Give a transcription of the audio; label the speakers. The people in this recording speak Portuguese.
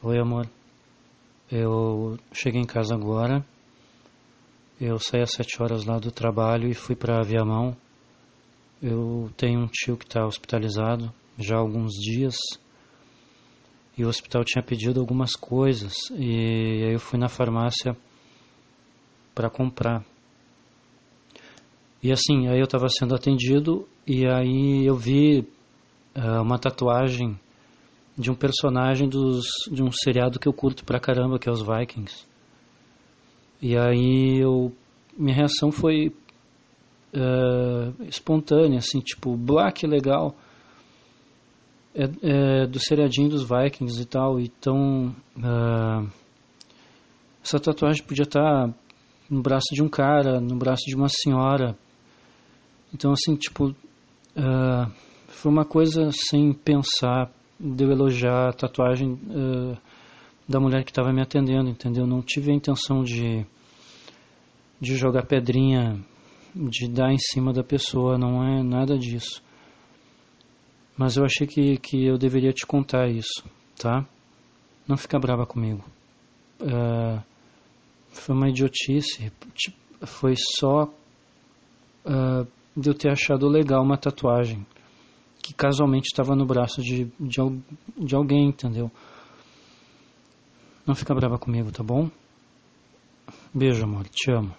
Speaker 1: Oi, amor. Eu cheguei em casa agora. Eu saí às sete horas lá do trabalho e fui para Viamão. Eu tenho um tio que está hospitalizado já há alguns dias. E o hospital tinha pedido algumas coisas. E aí eu fui na farmácia para comprar. E assim, aí eu estava sendo atendido e aí eu vi uh, uma tatuagem de um personagem dos, de um seriado que eu curto pra caramba, que é os Vikings. E aí eu, minha reação foi uh, espontânea, assim, tipo, Black legal. É, é, do seriadinho dos Vikings e tal. Então, uh, essa tatuagem podia estar no braço de um cara, no braço de uma senhora. Então, assim, tipo, uh, foi uma coisa sem pensar de eu elogiar a tatuagem uh, da mulher que estava me atendendo, entendeu? Não tive a intenção de, de jogar pedrinha, de dar em cima da pessoa, não é nada disso. Mas eu achei que, que eu deveria te contar isso, tá? Não fica brava comigo. Uh, foi uma idiotice. Foi só uh, de eu ter achado legal uma tatuagem que casualmente estava no braço de, de, de alguém, entendeu? Não fica brava comigo, tá bom? Beijo, amor. Te amo.